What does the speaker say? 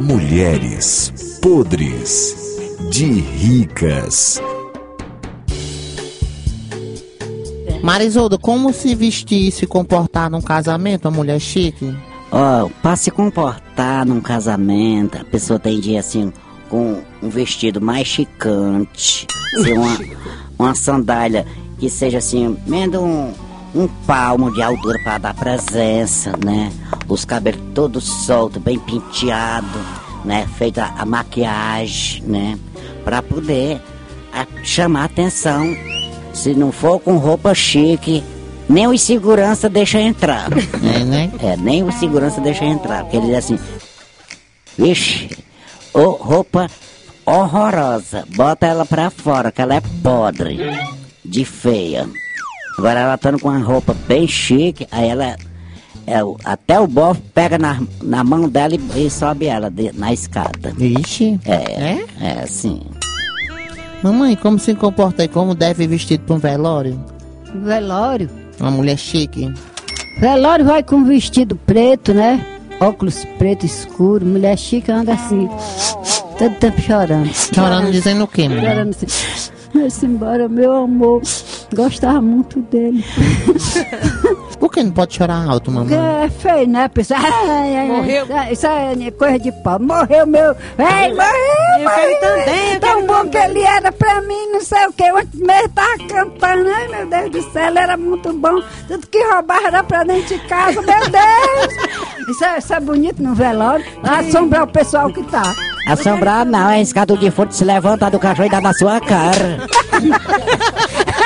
Mulheres podres de ricas. Marisolda, como se vestir e se comportar num casamento, uma mulher chique? Ó, pra se comportar num casamento, a pessoa tem de ir assim, com um vestido mais chicante, assim, uma, uma sandália que seja assim, menos um, um palmo de altura para dar presença, né? Os cabelos todos soltos, bem penteado, né? Feita a maquiagem, né? Pra poder a, chamar atenção. Se não for com roupa chique, nem o segurança deixa entrar. É, né? É, nem o segurança deixa entrar. Porque ele diz assim, vixe, ô, roupa horrorosa, bota ela pra fora, que ela é podre, de feia. Agora ela tá com uma roupa bem chique, aí ela, é, o- até o bofe pega na, na mão dela e, e sobe ela de- na escada. Ixi. É, é, assim. Mamãe, como se comporta e como deve ir vestido pra um velório? Velório. Uma mulher chique. Velório vai com vestido preto, né? Óculos preto escuro. Mulher chique anda assim. Todo tempo chorando. Chorando, dizendo o quê, mulher? Chorando assim. Vai-se embora, meu amor. Gostava muito dele. Por que não pode chorar alto, Porque mamãe? é feio, né? Ai, Morreu. Isso é coisa de pau. Morreu meu. Ei, morreu! Eu quero ir também, Tão bom também. que ele era pra mim, não sei o que. Antes mesmo tava cantando. Ai, meu Deus do céu, ele era muito bom. Tudo que roubava era pra dentro de casa, meu Deus! Isso é, isso é bonito no velório. Assombrar o pessoal que tá. Assombrar não, é escada de forte se levanta do cachorro e dá na sua cara.